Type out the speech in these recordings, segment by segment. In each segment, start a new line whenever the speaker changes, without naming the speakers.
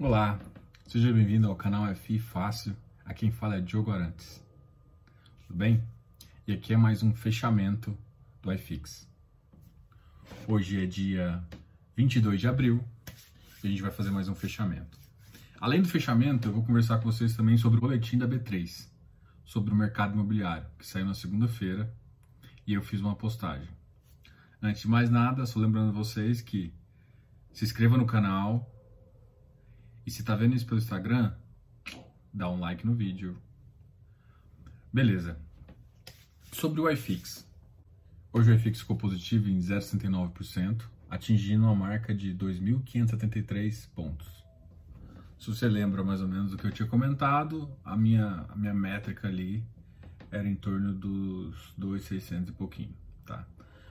Olá, seja bem-vindo ao canal FI Fácil. A quem fala é Diogo Arantes. Tudo bem? E aqui é mais um fechamento do iFix. Hoje é dia 22 de abril e a gente vai fazer mais um fechamento. Além do fechamento, eu vou conversar com vocês também sobre o boletim da B3, sobre o mercado imobiliário, que saiu na segunda-feira e eu fiz uma postagem. Antes de mais nada, só lembrando vocês que se inscreva no canal, e se tá vendo isso pelo Instagram, dá um like no vídeo. Beleza. Sobre o iFix. Hoje o iFix ficou positivo em 0,69%, atingindo uma marca de 2.573 pontos. Se você lembra mais ou menos do que eu tinha comentado, a minha, a minha métrica ali era em torno dos 2.600 e pouquinho, tá?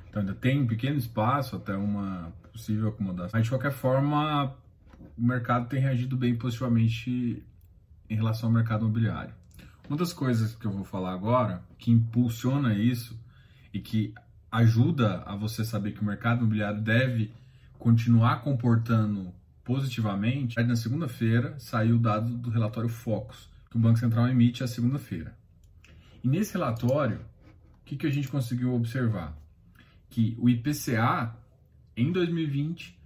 Então ainda tem um pequeno espaço até uma possível acomodação. Mas de qualquer forma, o mercado tem reagido bem positivamente em relação ao mercado imobiliário. Uma das coisas que eu vou falar agora, que impulsiona isso e que ajuda a você saber que o mercado imobiliário deve continuar comportando positivamente, é na segunda-feira saiu o dado do relatório Focus, que o Banco Central emite a segunda-feira. E nesse relatório, o que, que a gente conseguiu observar? Que o IPCA em 2020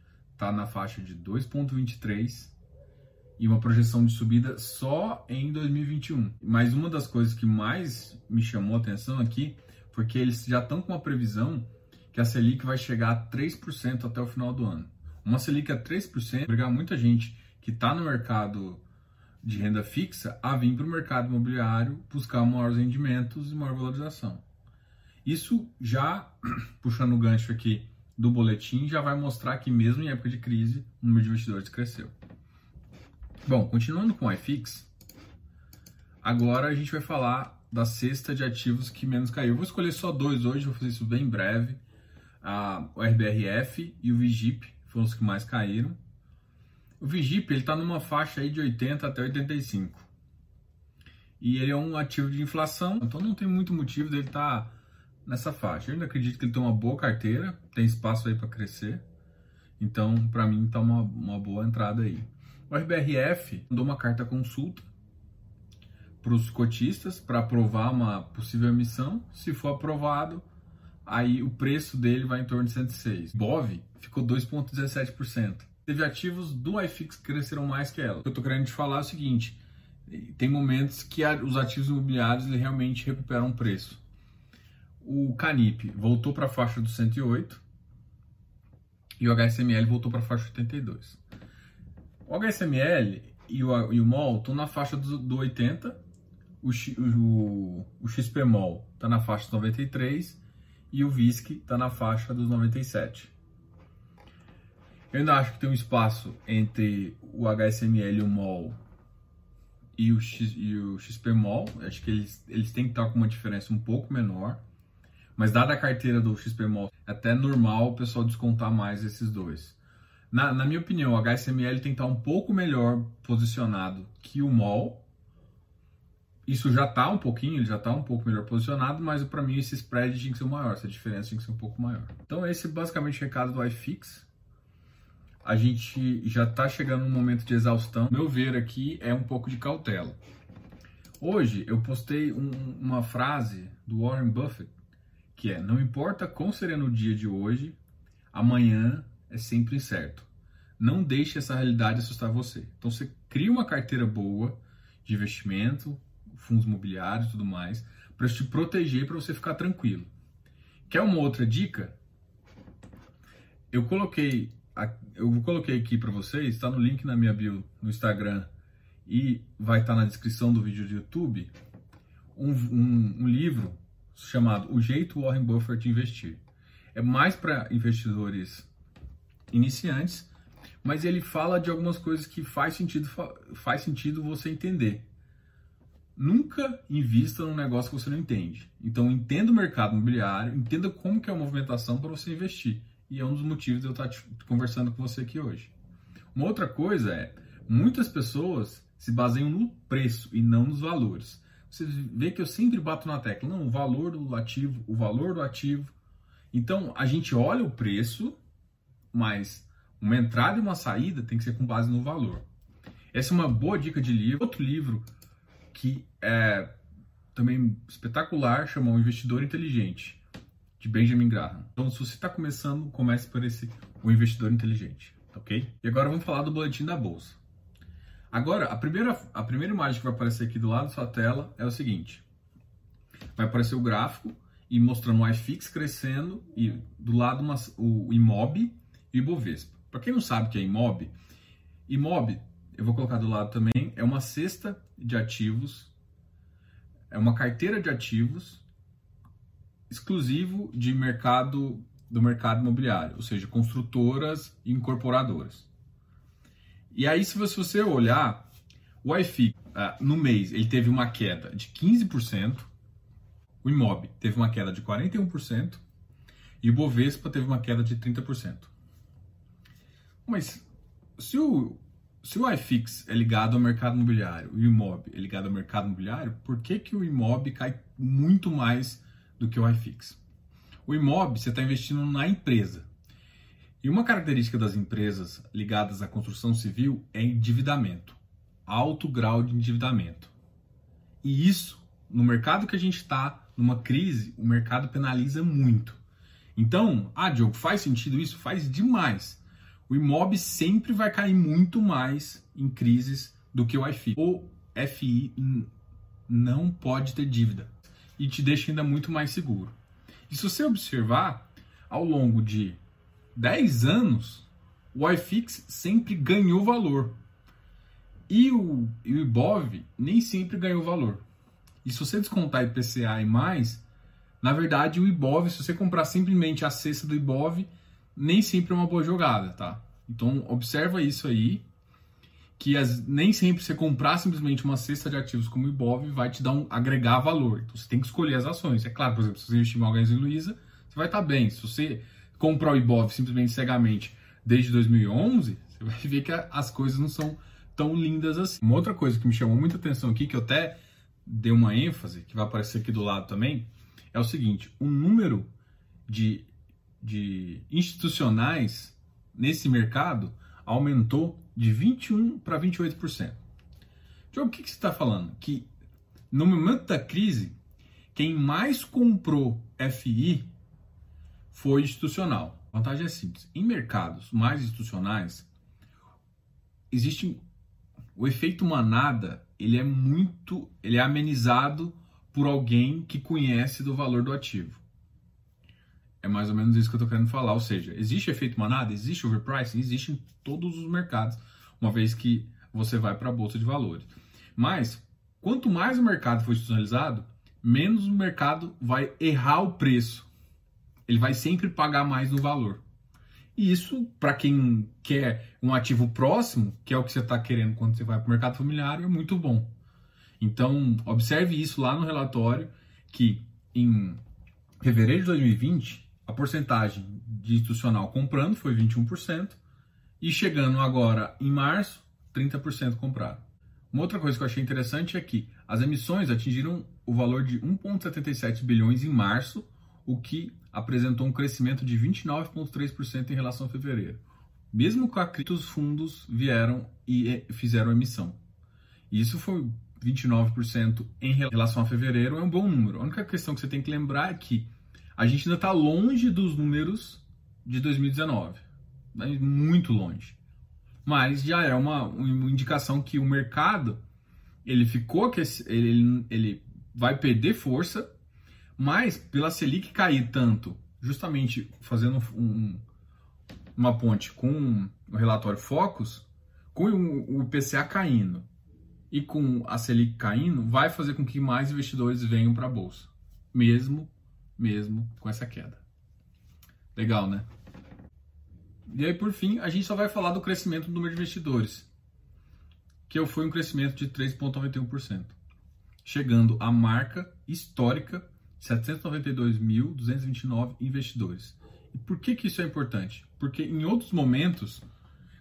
está na faixa de 2,23 e uma projeção de subida só em 2021. Mas uma das coisas que mais me chamou a atenção aqui foi que eles já estão com uma previsão que a Selic vai chegar a 3% até o final do ano. Uma Selic a 3% obrigar muita gente que está no mercado de renda fixa a vir para o mercado imobiliário buscar maiores rendimentos e maior valorização. Isso já, puxando o gancho aqui do boletim já vai mostrar que mesmo em época de crise, o número de investidores cresceu. Bom, continuando com o iFix, agora a gente vai falar da cesta de ativos que menos caiu. Eu vou escolher só dois hoje, vou fazer isso bem breve. O RBRF e o Vigip foram os que mais caíram. O Vigip está numa faixa aí de 80 até 85. E ele é um ativo de inflação, então não tem muito motivo dele estar tá nessa faixa. Eu ainda acredito que ele tem uma boa carteira, tem espaço aí para crescer. Então, para mim, tá uma, uma boa entrada aí. O RBRF mandou uma carta consulta para os cotistas para aprovar uma possível emissão. Se for aprovado, aí o preço dele vai em torno de 106. BOV ficou 2,17%. Teve ativos do iFix que cresceram mais que ela. O que eu estou querendo te falar é o seguinte: tem momentos que os ativos imobiliários realmente recuperam preço o Canip voltou para a faixa do 108 e o HSML voltou para a faixa 82. O HSML e o, e o MOL estão na faixa do, do 80, o, o, o XPMOL está na faixa dos 93 e o VISC está na faixa dos 97. Eu ainda acho que tem um espaço entre o HSML e o MOL e o, X, e o XPMOL. Acho que eles, eles têm que estar com uma diferença um pouco menor. Mas dada a carteira do XPMOL, é até normal o pessoal descontar mais esses dois. Na, na minha opinião, o HSML tem que estar um pouco melhor posicionado que o MOL. Isso já está um pouquinho, ele já está um pouco melhor posicionado, mas para mim esse spread tinha que ser maior, essa diferença tinha que ser um pouco maior. Então esse é basicamente o recado do iFix. A gente já está chegando no momento de exaustão. Meu ver aqui é um pouco de cautela. Hoje eu postei um, uma frase do Warren Buffett que é não importa quão sereno o dia de hoje, amanhã é sempre incerto. Não deixe essa realidade assustar você. Então você cria uma carteira boa de investimento, fundos imobiliários e tudo mais, para te proteger, para você ficar tranquilo. Quer uma outra dica? Eu coloquei, eu coloquei aqui para vocês, está no link na minha bio no Instagram e vai estar tá na descrição do vídeo do YouTube, um, um, um livro chamado O Jeito Warren Buffett de Investir. É mais para investidores iniciantes, mas ele fala de algumas coisas que faz sentido, faz sentido você entender. Nunca invista num negócio que você não entende. Então entenda o mercado imobiliário, entenda como que é a movimentação para você investir. E é um dos motivos de eu estar conversando com você aqui hoje. Uma outra coisa é, muitas pessoas se baseiam no preço e não nos valores você vê que eu sempre bato na tecla, não, o valor do ativo, o valor do ativo. Então, a gente olha o preço, mas uma entrada e uma saída tem que ser com base no valor. Essa é uma boa dica de livro. Outro livro que é também espetacular chama O Investidor Inteligente, de Benjamin Graham. Então, se você está começando, comece por esse O Investidor Inteligente, ok? E agora vamos falar do boletim da bolsa. Agora, a primeira, a primeira imagem que vai aparecer aqui do lado da sua tela é o seguinte: vai aparecer o gráfico e mostrando o iFix crescendo e do lado uma, o IMOB e o Ibovespa. Para quem não sabe o que é IMOB, IMOB, eu vou colocar do lado também, é uma cesta de ativos, é uma carteira de ativos exclusivo de mercado do mercado imobiliário, ou seja, construtoras e incorporadoras. E aí, se você olhar, o iFix uh, no mês ele teve uma queda de 15%, o Imob teve uma queda de 41% e o Bovespa teve uma queda de 30%. Mas se o, se o iFix é ligado ao mercado imobiliário e o Imob é ligado ao mercado imobiliário, por que, que o Imob cai muito mais do que o iFix? O Imob você está investindo na empresa. E uma característica das empresas ligadas à construção civil é endividamento, alto grau de endividamento. E isso, no mercado que a gente está, numa crise, o mercado penaliza muito. Então, ah, Diogo, faz sentido isso? Faz demais. O IMOB sempre vai cair muito mais em crises do que o FI. O FI não pode ter dívida e te deixa ainda muito mais seguro. E se você observar, ao longo de 10 anos, o iFix sempre ganhou valor. E o, e o IBOV nem sempre ganhou valor. E se você descontar IPCA e mais, na verdade o IBOV, se você comprar simplesmente a cesta do IBOV, nem sempre é uma boa jogada, tá? Então observa isso aí, que as, nem sempre você comprar simplesmente uma cesta de ativos como o IBOV vai te dar um agregar valor. Então você tem que escolher as ações. É claro, por exemplo, se você investir em Magazine Luiza, você vai estar bem. Se você comprar o IBOV simplesmente cegamente desde 2011, você vai ver que as coisas não são tão lindas assim. Uma outra coisa que me chamou muita atenção aqui, que eu até dei uma ênfase, que vai aparecer aqui do lado também, é o seguinte: o número de, de institucionais nesse mercado aumentou de 21% para 28%. Então, o que, que você está falando? Que no momento da crise, quem mais comprou FI foi institucional. A vantagem é simples. Em mercados mais institucionais, existe o efeito manada, ele é muito, ele é amenizado por alguém que conhece do valor do ativo. É mais ou menos isso que eu estou querendo falar. Ou seja, existe efeito manada, existe overpricing, existe em todos os mercados, uma vez que você vai para a bolsa de valores. Mas quanto mais o mercado for institucionalizado, menos o mercado vai errar o preço ele vai sempre pagar mais no valor. E isso, para quem quer um ativo próximo, que é o que você está querendo quando você vai para o mercado familiar, é muito bom. Então, observe isso lá no relatório, que em fevereiro de 2020, a porcentagem de institucional comprando foi 21%, e chegando agora em março, 30% comprado. Uma outra coisa que eu achei interessante é que as emissões atingiram o valor de 1,77 bilhões em março, o que apresentou um crescimento de 29,3% em relação a fevereiro. Mesmo com a crise, os fundos vieram e fizeram emissão. Isso foi 29% em relação a fevereiro, é um bom número. A única questão que você tem que lembrar é que a gente ainda está longe dos números de 2019, né? muito longe. Mas já é uma, uma indicação que o mercado ele ficou que ele, ele vai perder força mas pela Selic cair tanto, justamente fazendo um, uma ponte com o relatório Focus, com o IPCA caindo e com a Selic caindo, vai fazer com que mais investidores venham para a bolsa, mesmo mesmo com essa queda. Legal, né? E aí, por fim, a gente só vai falar do crescimento do número de investidores, que foi um crescimento de 3,91%, chegando à marca histórica 792.229 investidores. E por que, que isso é importante? Porque em outros momentos,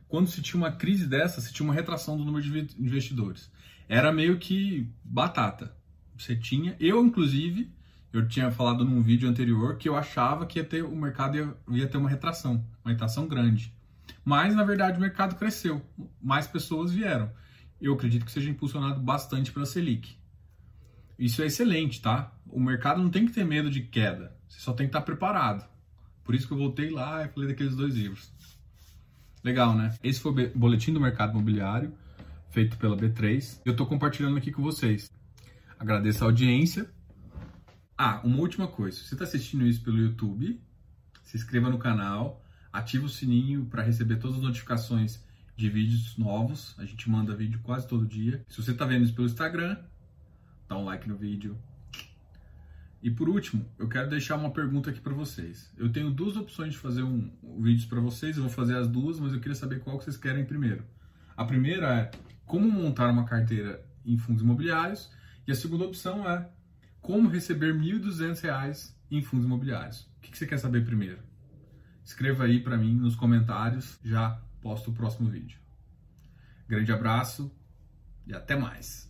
quando se tinha uma crise dessa, se tinha uma retração do número de investidores. Era meio que batata. Você tinha, eu inclusive, eu tinha falado num vídeo anterior que eu achava que ia ter, o mercado ia, ia ter uma retração, uma retração grande. Mas na verdade o mercado cresceu, mais pessoas vieram. eu acredito que seja impulsionado bastante pela Selic. Isso é excelente, tá? O mercado não tem que ter medo de queda, você só tem que estar preparado. Por isso que eu voltei lá e falei daqueles dois livros. Legal, né? Esse foi o boletim do mercado imobiliário, feito pela B3. Eu estou compartilhando aqui com vocês. Agradeço a audiência. Ah, uma última coisa. Se você está assistindo isso pelo YouTube, se inscreva no canal, ative o sininho para receber todas as notificações de vídeos novos. A gente manda vídeo quase todo dia. Se você está vendo isso pelo Instagram, dá um like no vídeo. E por último, eu quero deixar uma pergunta aqui para vocês. Eu tenho duas opções de fazer um, um vídeos para vocês. Eu vou fazer as duas, mas eu queria saber qual que vocês querem primeiro. A primeira é como montar uma carteira em fundos imobiliários e a segunda opção é como receber R$ 1.200 em fundos imobiliários. O que você quer saber primeiro? Escreva aí para mim nos comentários. Já posto o próximo vídeo. Grande abraço e até mais!